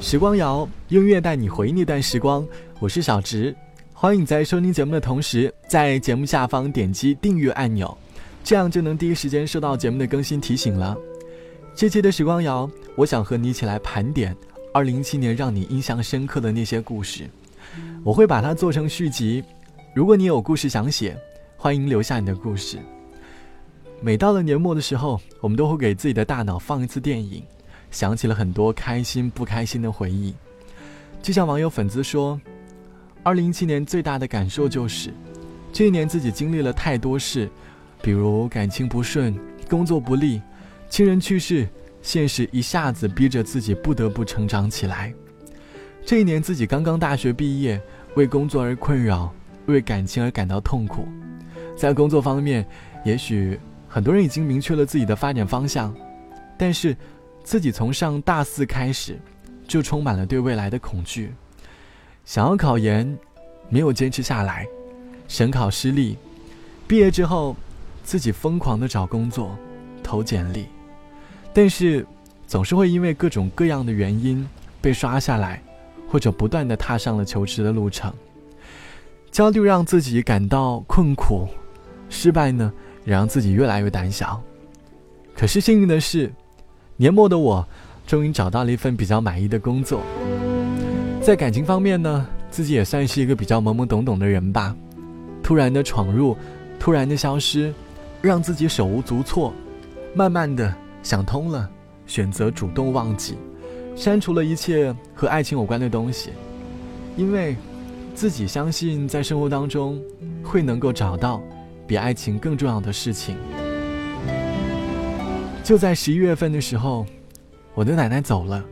时光谣，音乐带你回忆那段时光。我是小植，欢迎在收听节目的同时，在节目下方点击订阅按钮，这样就能第一时间收到节目的更新提醒了。这期的时光谣，我想和你一起来盘点2017年让你印象深刻的那些故事。我会把它做成续集。如果你有故事想写，欢迎留下你的故事。每到了年末的时候，我们都会给自己的大脑放一次电影。想起了很多开心不开心的回忆，就像网友粉丝说：“二零一七年最大的感受就是，这一年自己经历了太多事，比如感情不顺、工作不利、亲人去世，现实一下子逼着自己不得不成长起来。这一年自己刚刚大学毕业，为工作而困扰，为感情而感到痛苦。在工作方面，也许很多人已经明确了自己的发展方向，但是。”自己从上大四开始，就充满了对未来的恐惧。想要考研，没有坚持下来，省考失利。毕业之后，自己疯狂的找工作，投简历，但是总是会因为各种各样的原因被刷下来，或者不断的踏上了求职的路程。焦虑让自己感到困苦，失败呢也让自己越来越胆小。可是幸运的是。年末的我，终于找到了一份比较满意的工作。在感情方面呢，自己也算是一个比较懵懵懂懂的人吧。突然的闯入，突然的消失，让自己手无足措。慢慢的想通了，选择主动忘记，删除了一切和爱情有关的东西，因为自己相信在生活当中会能够找到比爱情更重要的事情。就在十一月份的时候，我的奶奶走了，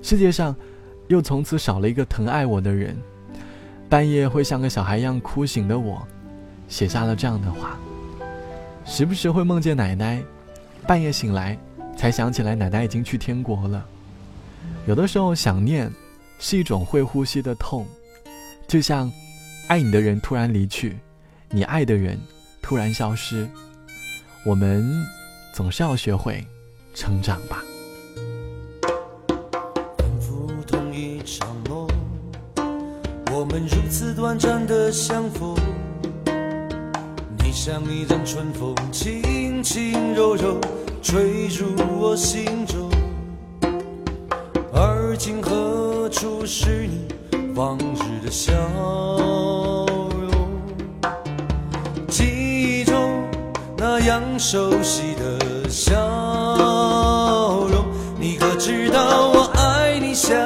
世界上又从此少了一个疼爱我的人。半夜会像个小孩一样哭醒的我，写下了这样的话。时不时会梦见奶奶，半夜醒来才想起来奶奶已经去天国了。有的时候想念是一种会呼吸的痛，就像爱你的人突然离去，你爱的人突然消失，我们。总是要学会成长吧。反复同一场梦，我们如此短暂的相逢。你像一阵春风，轻轻柔柔吹入我心中。而今何处是你往日的笑样熟悉的。笑容，你可知道我爱你、想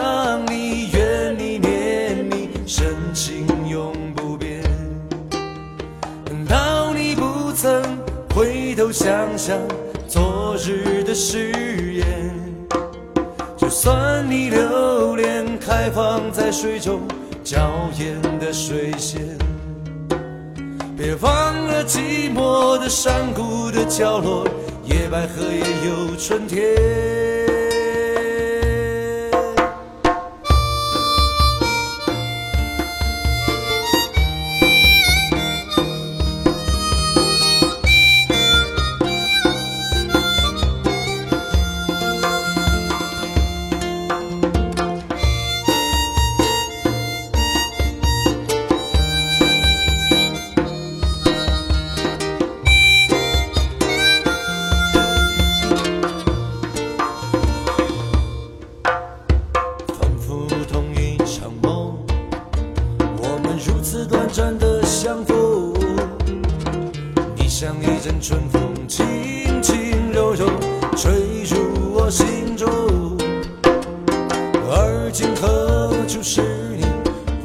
你、怨你、念你，深情永不变。难道你不曾回头想想昨日的誓言？就算你留恋开放在水中娇艳的水仙，别忘了寂寞的山谷的角落。野百合也有春天。短暂的相逢你像一阵春风轻轻柔柔吹入我心中。而今何处是你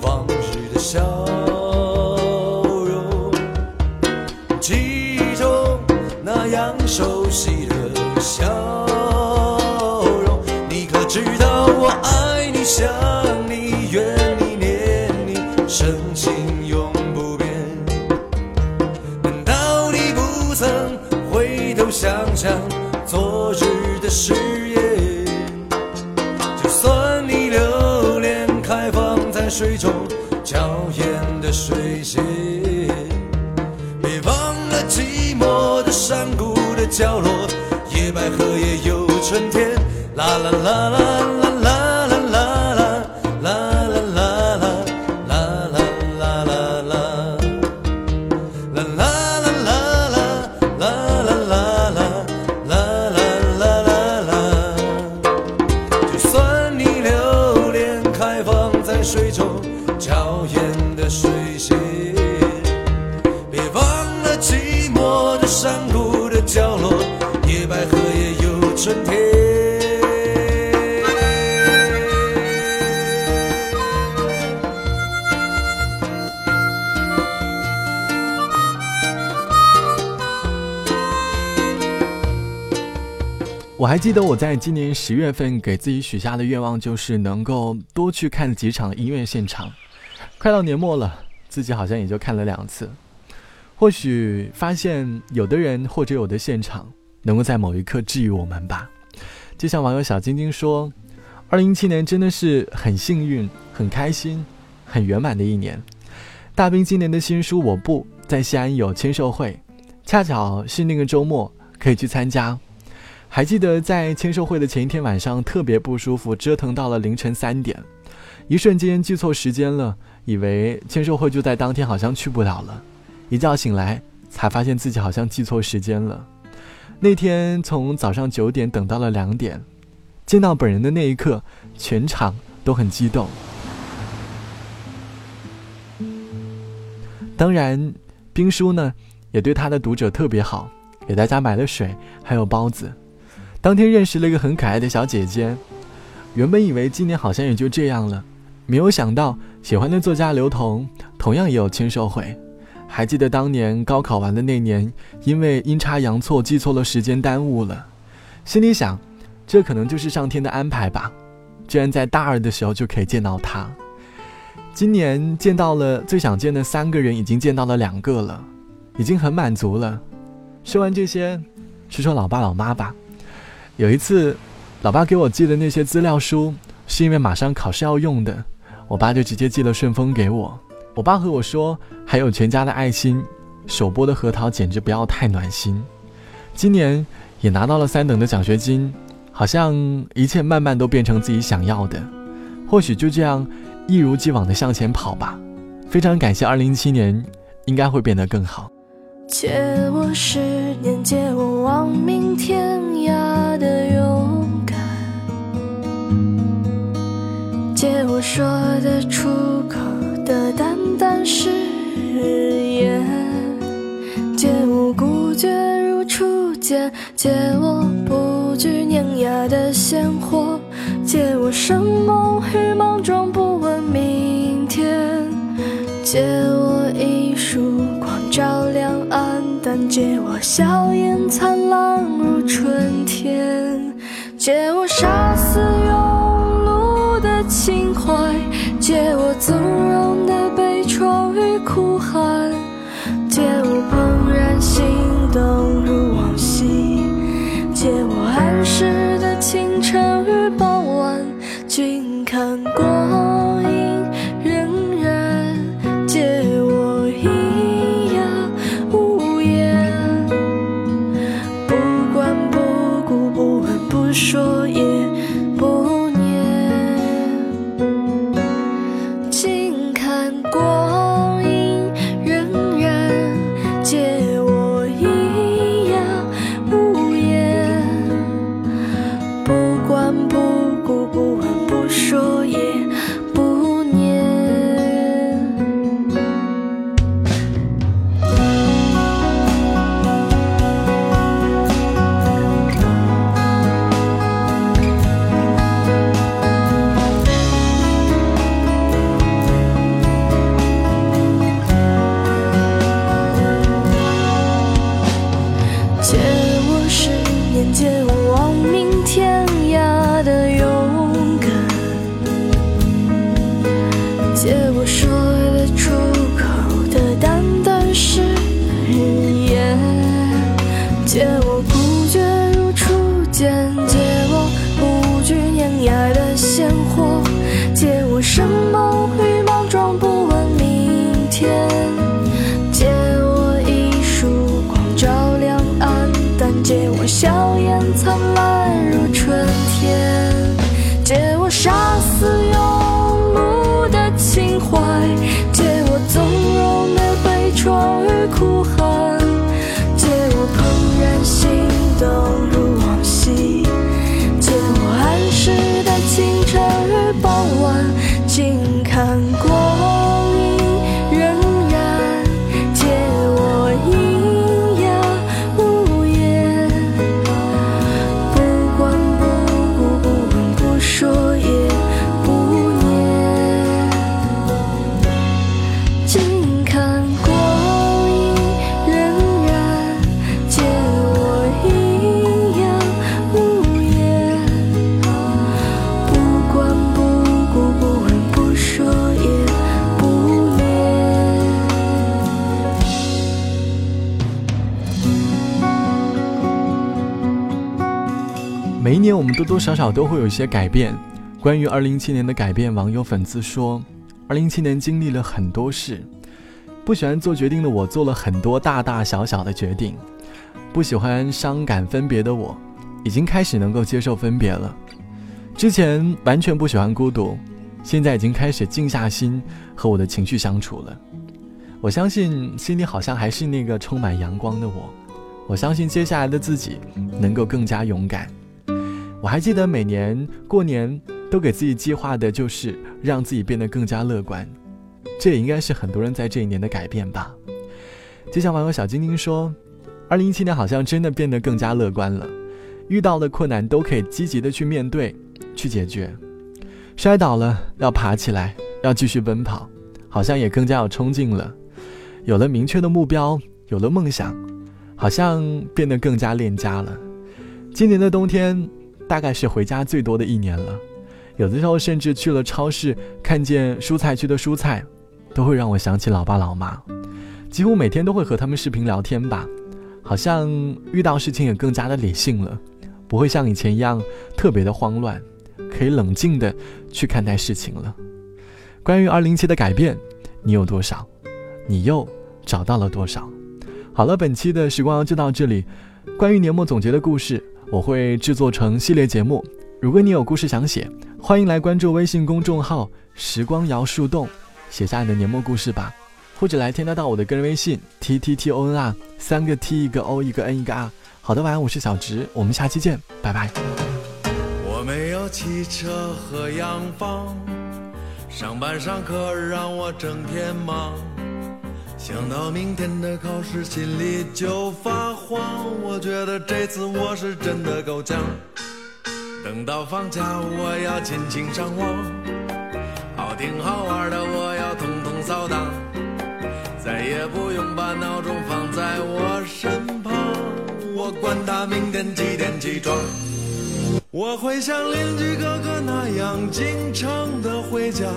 往日的笑容？记忆中那样熟悉的笑容你可知道我爱你想你怨你念你深情角落，野百合也有春天。啦啦啦啦。我还记得我在今年十月份给自己许下的愿望，就是能够多去看几场音乐现场。快到年末了，自己好像也就看了两次。或许发现有的人或者有的现场，能够在某一刻治愈我们吧。就像网友小晶晶说：“二零一七年真的是很幸运、很开心、很圆满的一年。”大兵今年的新书《我不在西安有签售会》，恰巧是那个周末可以去参加。还记得在签售会的前一天晚上，特别不舒服，折腾到了凌晨三点，一瞬间记错时间了，以为签售会就在当天，好像去不了了。一觉醒来，才发现自己好像记错时间了。那天从早上九点等到了两点，见到本人的那一刻，全场都很激动。当然，兵叔呢也对他的读者特别好，给大家买了水，还有包子。当天认识了一个很可爱的小姐姐，原本以为今年好像也就这样了，没有想到喜欢的作家刘同同样也有签售会。还记得当年高考完的那年，因为阴差阳错记错了时间，耽误了。心里想，这可能就是上天的安排吧，居然在大二的时候就可以见到他。今年见到了最想见的三个人，已经见到了两个了，已经很满足了。说完这些，说说老爸老妈吧。有一次，老爸给我寄的那些资料书，是因为马上考试要用的，我爸就直接寄了顺丰给我。我爸和我说，还有全家的爱心，手剥的核桃简直不要太暖心。今年也拿到了三等的奖学金，好像一切慢慢都变成自己想要的。或许就这样一如既往的向前跑吧。非常感谢二零一七年，应该会变得更好。借我十年，借我亡命说得出口的淡淡誓言，借我孤绝如初见，借我不惧碾压的鲜活，借我生猛与莽撞，不问明天，借我一束光照亮暗淡。借我笑颜灿烂如春天，借我杀死庸碌的情借我纵容的悲怆与哭喊借我怦然心动如往昔借我安适的清晨与傍晚静看光阴荏苒借我喑哑无言不管不顾不问不说。心。年我们多多少少都会有一些改变。关于二零一七年的改变，网友粉丝说，二零一七年经历了很多事。不喜欢做决定的我做了很多大大小小的决定。不喜欢伤感分别的我，已经开始能够接受分别了。之前完全不喜欢孤独，现在已经开始静下心和我的情绪相处了。我相信心里好像还是那个充满阳光的我。我相信接下来的自己能够更加勇敢。我还记得每年过年都给自己计划的就是让自己变得更加乐观。这也应该是很多人在这一年的改变吧。就像网友小晶晶说：“二零一七年好像真的变得更加乐观了，遇到的困难都可以积极的去面对、去解决。摔倒了要爬起来，要继续奔跑，好像也更加有冲劲了。有了明确的目标，有了梦想，好像变得更加恋家了。今年的冬天大概是回家最多的一年了，有的时候甚至去了超市，看见蔬菜区的蔬菜。”都会让我想起老爸老妈，几乎每天都会和他们视频聊天吧，好像遇到事情也更加的理性了，不会像以前一样特别的慌乱，可以冷静的去看待事情了。关于二零七的改变，你有多少？你又找到了多少？好了，本期的时光就到这里。关于年末总结的故事，我会制作成系列节目。如果你有故事想写，欢迎来关注微信公众号“时光摇树洞”。写下你的年末故事吧，或者来添加到我的个人微信 t t t o n r，三个 t 一个 o 一个 n 一个 r。好的，晚安，我是小直，我们下期见，拜拜。我没有汽车和洋房，上班上课让我整天忙，想到明天的考试心里就发慌。我觉得这次我是真的够呛，等到放假我要尽情上网。好听好玩的，我要统统扫荡，再也不用把闹钟放在我身旁。我管他明天几点起床，我会像邻居哥哥那样经常的回家，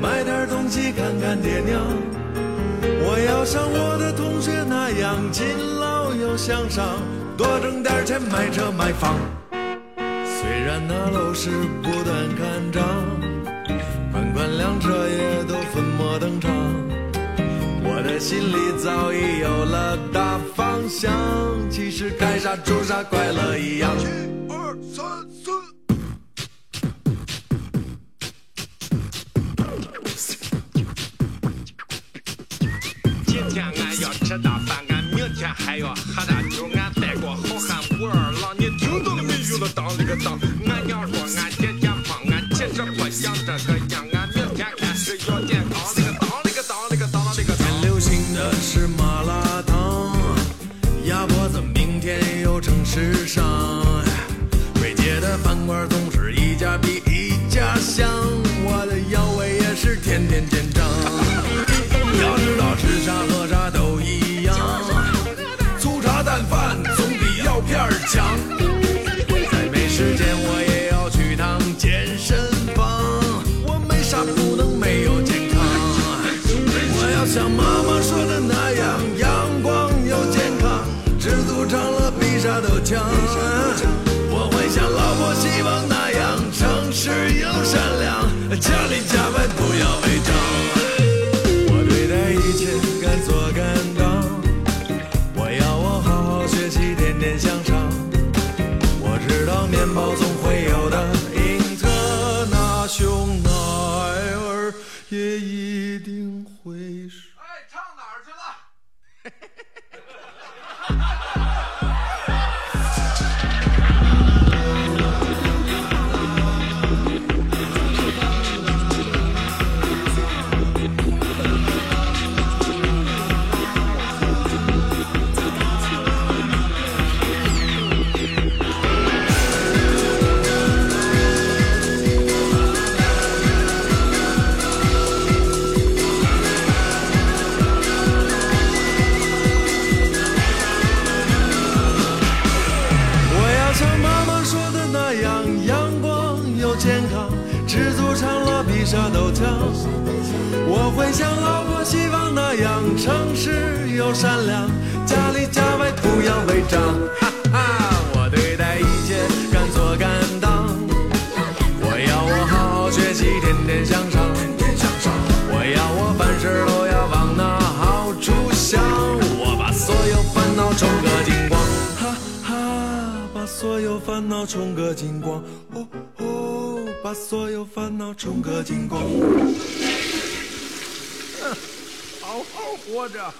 买点东西看看爹娘。我要像我的同学那样勤劳又向上，多挣点钱买车买房。虽然那楼市不断看涨。两车也都粉墨登场，我的心里早已有了大方向。其实该啥住啥，快乐一样。一二三还要喝大酒，俺带过好汉武二郎，你听到了没有了？当里个当，我会像老婆希望那样诚实又善良，家里家哈哈，我对待一切敢做敢当。我要我好好学习，天天向上，天天向上。我要我凡事都要往那好处想。我把所有烦恼冲个精光。哈哈，把所有烦恼冲个精光。哦哦，把所有烦恼冲个精光。好好活着。